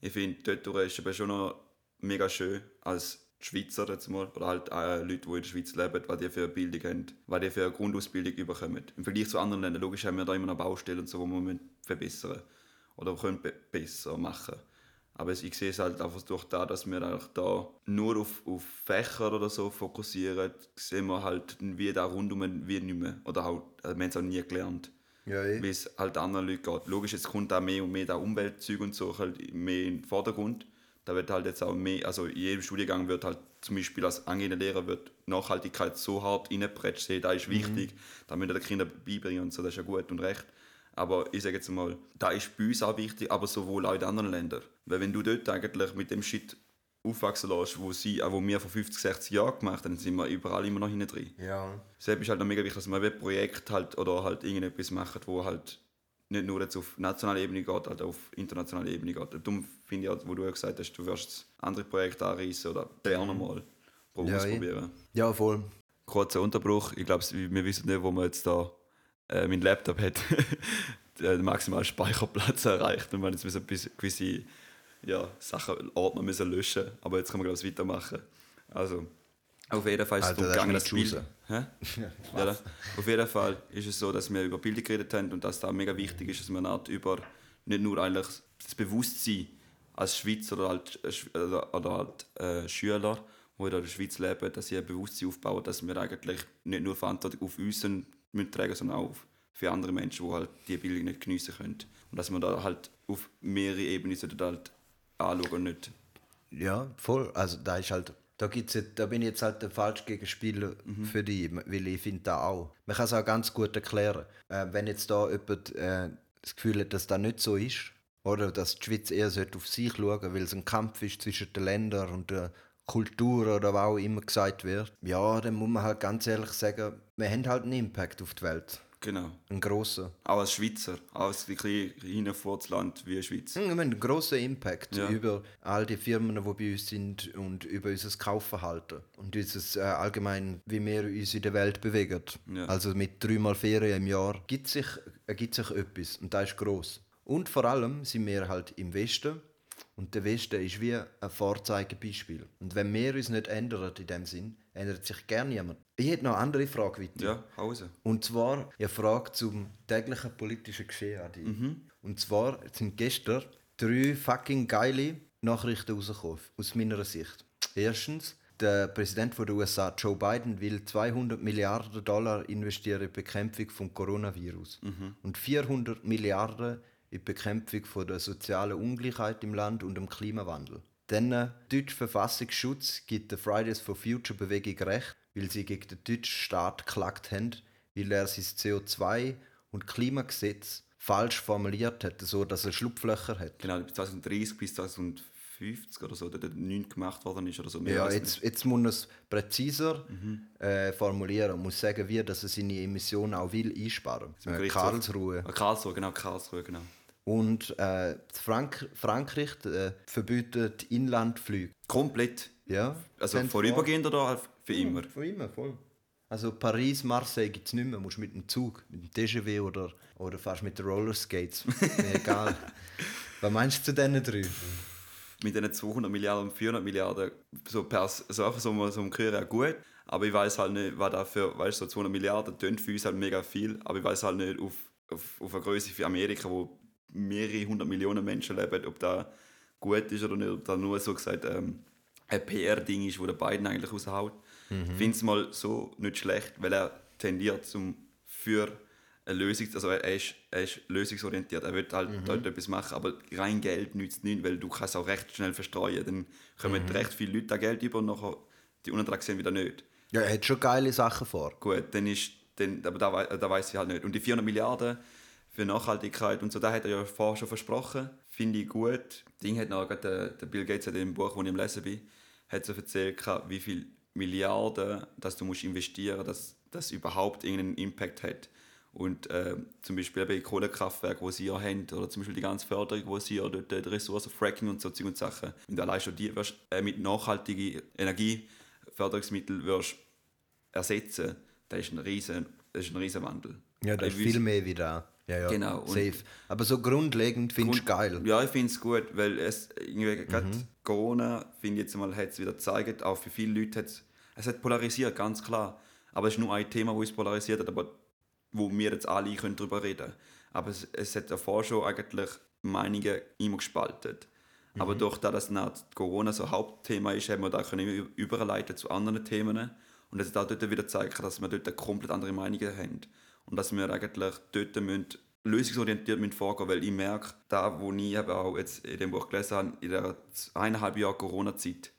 ich finde, dort ist es schon noch mega schön als Schweizer jetzt mal, oder halt äh, Leute, die in der Schweiz leben, was die für eine Bildung haben, was die für eine Grundausbildung bekommen. Im Vergleich zu anderen Ländern, logisch haben wir da immer noch Baustellen und so, die wir verbessern oder können be besser machen. Aber ich sehe es halt einfach durch das, dass wir da nur auf, auf Fächer oder so fokussieren, sehen wir halt wie da rundum wie nicht mehr. Oder halt, also wir haben es auch nie gelernt. Ja, eh. Wie es halt anderen Leuten geht. Logisch, jetzt kommt auch mehr und mehr da Umweltzeug und so halt mehr in den Vordergrund. Da wird halt jetzt auch mehr, also in jedem Studiengang wird halt zum Beispiel als angehender Lehrer wird Nachhaltigkeit so hart reingeprescht, da ist mhm. wichtig, mhm. da müssen die Kinder beibringen und so, das ist ja gut und recht. Aber ich sage jetzt mal, da ist bei uns auch wichtig, aber sowohl auch in anderen Ländern. Weil wenn du dort eigentlich mit dem Shit aufwachsen lässt, wo, sie, wo wir vor 50, 60 Jahren gemacht haben, dann sind wir überall immer noch hinten drin. Ja. Deshalb ist halt noch mega wichtig, dass man ein Projekt halt oder halt irgendetwas macht, wo halt nicht nur jetzt auf nationaler Ebene geht, halt auf internationaler Ebene geht. Darum finde ich auch, wo du gesagt hast, du wirst andere Projekte anreißen oder gerne mal ja, ausprobieren. Ja, voll. Kurzer Unterbruch. Ich glaube, wir wissen nicht, wo wir jetzt da äh, mein Laptop hat den maximalen Speicherplatz erreicht und wir jetzt müssen gewisse ja, Sachen Ordner müssen löschen aber jetzt können wir glaube ich weitermachen also auf jeden Fall ist es darum gegangen, das Bild. ja, ja, auf jeden Fall ist es so, dass wir über Bildung geredet haben und dass da mega wichtig ist, dass man halt über nicht nur eigentlich das Bewusstsein als Schweizer oder, halt, äh, oder halt, äh, Schüler, die in der Schweiz leben, dass sie ein Bewusstsein aufbauen, dass wir eigentlich nicht nur Verantwortung auf uns müssen tragen, sondern auch für andere Menschen, die halt die Bildung nicht geniessen können. Und dass man da halt auf mehrere Ebenen halt anschauen und nicht. Ja, voll. Also da ist halt da, gibt's, da bin ich jetzt halt der falsche Gegenspieler mhm. für dich, weil ich finde da auch. Man kann es auch ganz gut erklären. Äh, wenn jetzt da jemand äh, das Gefühl hat, dass das nicht so ist, oder dass die Schweiz eher auf sich schauen sollte, weil es ein Kampf ist zwischen den Ländern und der Kultur oder was auch immer gesagt wird, ja, dann muss man halt ganz ehrlich sagen, wir haben halt einen Impact auf die Welt. Genau. Ein grosser. Auch als Schweizer, auch als wirklich Land wie Schweiz. Hm, wir haben einen grossen Impact ja. über all die Firmen, die bei uns sind und über unser Kaufverhalten und unser, äh, allgemein, wie wir uns in der Welt bewegen. Ja. Also mit dreimal Ferien im Jahr gibt sich, ergibt sich etwas und das ist gross. Und vor allem sind wir halt im Westen und der Westen ist wie ein Vorzeigebeispiel. Und wenn wir uns nicht ändern in dem Sinn, ändert sich gerne niemand. Ich hätte noch eine andere Frage weiter. Ja, Hause. Und zwar eine Frage zum täglichen politischen Geschehen an dich. Mhm. Und zwar sind gestern drei fucking geile Nachrichten rausgekommen, aus meiner Sicht. Erstens, der Präsident der USA, Joe Biden, will 200 Milliarden Dollar investieren in die Bekämpfung des Coronavirus mhm. und 400 Milliarden in die Bekämpfung von der sozialen Ungleichheit im Land und dem Klimawandel. Dann der deutsche Verfassungsschutz gibt der Fridays for Future Bewegung recht, weil sie gegen den deutschen Staat geklagt haben, weil er sein CO2 und Klimagesetz falsch formuliert hat, so dass er Schlupflöcher hat. Genau, bis 2030 bis 2040 1950 oder so, dort nichts gemacht worden ist oder so. Wir Ja, jetzt, jetzt muss er es präziser äh, formulieren und muss sagen, wie dass er seine Emissionen auch will einsparen. Äh. Karlsruhe. Ah, Karlsruhe, genau, Karlsruhe, genau. Und äh, Frank Frankreich äh, verbietet Inlandflüge. Komplett. Ja, Also vorübergehend oder halt für vor- immer? Für immer, voll. Also Paris, Marseille gibt es nicht mehr. musst mit dem Zug, mit dem TGV oder, oder fast mit den Rollerskates. Mir egal. Was meinst du zu diesen drei? Mit diesen 200 Milliarden und 400 Milliarden, so, so einfach so, mal so Hören gut. Aber ich weiß halt nicht, was dafür, weißt du, so 200 Milliarden tönt für uns halt mega viel. Aber ich weiß halt nicht auf, auf, auf eine Größe wie Amerika, wo mehrere hundert Millionen Menschen leben, ob das gut ist oder nicht. Ob das nur so gesagt ähm, ein PR-Ding ist, wo der Biden eigentlich raushaut. Ich finde es mal so nicht schlecht, weil er tendiert zum für eine Lösung, also er ist, er ist lösungsorientiert, er will halt dort etwas machen, aber rein Geld nützt nichts, weil du kannst auch recht schnell verstreuen. Dann kommen recht viele Leute an Geld über und nachher die anderen sehen wieder nicht. Ja, er hat schon geile Sachen vor. Gut, dann ist, dann, aber da, da weiß ich halt nicht. Und die 400 Milliarden für Nachhaltigkeit und so, da hat er ja vorher schon versprochen, finde ich gut. Ding hat noch, der, der Bill Gates hat in dem Buch, wo ich am Lesen bin, hat so erzählt, wie viel Milliarden dass du musst investieren dass das überhaupt irgendeinen Impact hat. Und äh, zum Beispiel bei Kohlekraftwerken, die sie ja haben, oder zum Beispiel die ganze Förderung, die sie ja dort, äh, die Ressourcen, Fracking und so Zeug und Sachen, wenn du allein schon die wirst, äh, mit nachhaltigen Energieförderungsmitteln wirst ersetzen, das ist ein riesen, das ist ein riesen Wandel. Ja, das ist viel mehr wie da. Ja, ja, Genau, safe. Aber so grundlegend finde ich geil. Ja, ich finde es gut, weil es irgendwie gerade Mhm. Corona, finde ich jetzt mal, hat es wieder gezeigt, auch für viele Leute hat es, es hat polarisiert, ganz klar. Aber es ist nur ein Thema, wo es polarisiert hat, aber wo wir jetzt alle können darüber reden können. Aber es, es hat davor schon eigentlich Meinungen immer gespalten. Mhm. Aber durch das, dass nach Corona so ein Hauptthema ist, haben wir da können überleiten zu anderen Themen. Und es hat auch dort wieder gezeigt, dass wir dort komplett andere Meinungen haben. Und dass wir eigentlich dort müssen, lösungsorientiert müssen vorgehen weil ich merke, da wo ich eben auch jetzt in dem Buch gelesen habe, in der eineinhalb Jahr Corona-Zeit,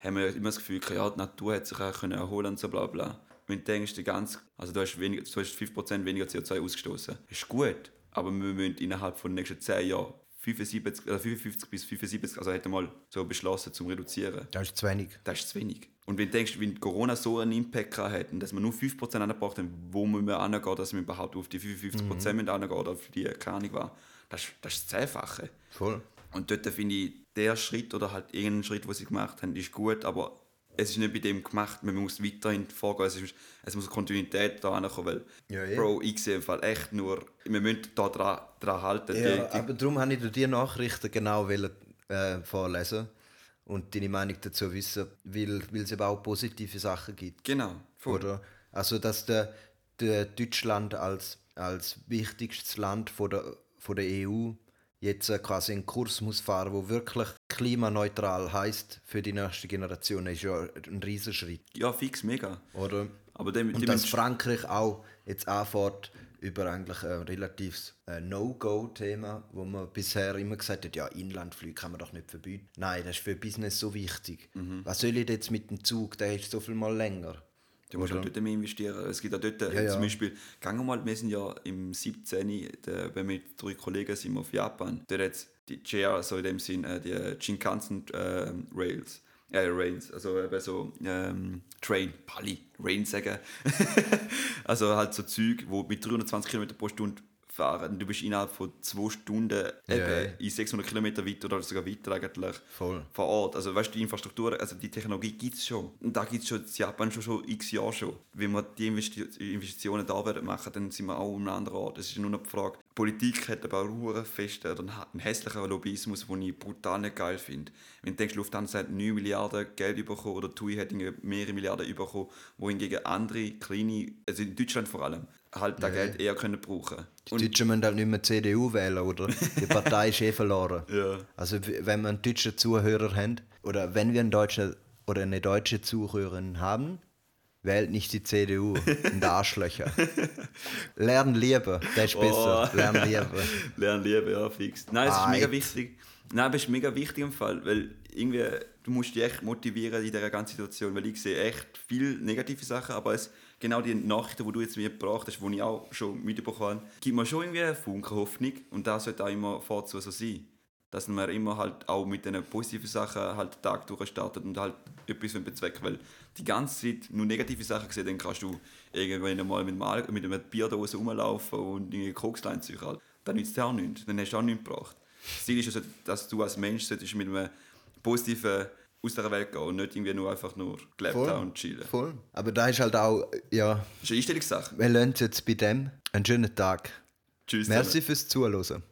haben wir immer das Gefühl, ja, die Natur hat sich auch können erholen und so bla bla. Wenn du denkst, die ganze, also du hast, weniger, du hast 5% weniger CO2 ausgestoßen. Ist gut, aber wir müssen innerhalb von den nächsten 10 Jahren 75, äh, 55 bis 75, also hätte mal so beschlossen zum Reduzieren. Das ist zu wenig. Das ist zu wenig. Und wenn du denkst, wenn Corona so einen Impact hat und dass wir nur 5% angebracht haben, wo müssen wir angehen, dass wir überhaupt auf die 55% mhm. angehen oder auf die, keine war, das, ist- das ist das Zehnfache. Voll. Und dort finde ich, der Schritt oder halt irgendein Schritt, den sie gemacht haben, ist gut, aber es ist nicht bei dem gemacht, man muss weiterhin vorgehen, es, ist, es muss Kontinuität da ankommen, weil, Ja, ja. Bro, ich sehe im Fall echt nur, wir müssen da dran, dran halten. Ja, die, die, aber darum habe ich dir die Nachrichten genau wollen, äh, vorlesen und deine Meinung dazu wissen, weil, weil es eben auch positive Sachen gibt. genau, voll. Oder? Also, dass der, der Deutschland als, als wichtigstes Land von der, von der EU jetzt äh, quasi einen Kurs muss fahren, wo wirklich klimaneutral heißt für die nächste Generation, ist ja ein Riesenschritt, Ja, fix, mega. oder? Aber dem, Und dem dass Frankreich auch jetzt anfährt über eigentlich ein relatives äh, No-Go-Thema, wo man bisher immer gesagt hat, ja, Inlandflüge kann man doch nicht verbieten. Nein, das ist für Business so wichtig. Mhm. Was soll ich jetzt mit dem Zug? Der ist so viel mal länger. Du musst auch dort mehr investieren. Es gibt auch dort, äh, ja. zum Beispiel, gehen wir mal, wir sind ja im 17. Der, wenn wir mit drei Kollegen sind auf Japan. Dort hat die JR, also in dem Sinn, äh, die Shinkansen äh, Rails. Äh, Rails, also eben so ähm, Train, Pali, Rain sagen. also halt so Züge, wo mit 320 km pro Stunde fahren. Du bist innerhalb von zwei Stunden Ja, eben ja. in 600 Kilometer weiter oder sogar weiter eigentlich Voll. vor Ort. Also weißt du, die Infrastruktur, also die Technologie gibt es schon. Und da gibt es schon in Japan schon, schon x Jahre schon. Wenn wir die Investi- Investitionen da werden machen, dann sind wir auch an einem anderen Ort. Es ist nur noch die Frage, Politik hat aber auch oder einen hässlichen Lobbyismus, den ich brutal nicht geil finde. Wenn du denkst, Lufthansa hat 9 Milliarden Geld bekommen oder TUI hat mehrere Milliarden bekommen, wohingegen andere kleine, also in Deutschland vor allem, halt das Geld eher können brauchen Die Deutschen müssen halt nicht mehr CDU wählen, oder? Die Partei ist eh verloren. Ja. Also wenn wir einen deutschen Zuhörer haben, oder wenn wir einen deutschen oder eine deutsche Zuhörerin haben, wählt nicht die CDU und Arschlöcher. Lernen lieben, das ist besser. Oh. Lernen lieben. Lernen lieben, ja, fix. Nein, es ist mega wichtig. Nein, aber es ist mega wichtig im Fall, weil irgendwie, du musst dich echt motivieren in dieser ganzen Situation, weil ich sehe echt viele negative Sachen, aber es, genau die Nachrichten, die du jetzt mir gebracht hast, die ich auch schon mitbekommen habe, gibt mir schon irgendwie einen Funken Hoffnung und das sollte auch immer vorzu so sein. Dass man immer halt auch mit den positiven Sachen halt den Tag durchstartet und halt etwas bezwecken weil die ganze Zeit nur negative Sachen sehen, dann kannst du irgendwann mal mit, Mal mit einer Bierdose rumlaufen und irgendwie Kokslein ziehen. Halt. Dann nützt es auch nichts, dann hast du auch nichts gebracht. Das Ziel ist also, dass du als Mensch mit einem positiven aus der Welt gehen und nicht irgendwie nur einfach nur gelebt Voll. haben und chillen. Voll. Aber da ist halt auch, ja, Das ist eine Einstellungssache. wir lernen jetzt bei dem einen schönen Tag. Tschüss. Merci fürs Zuhören.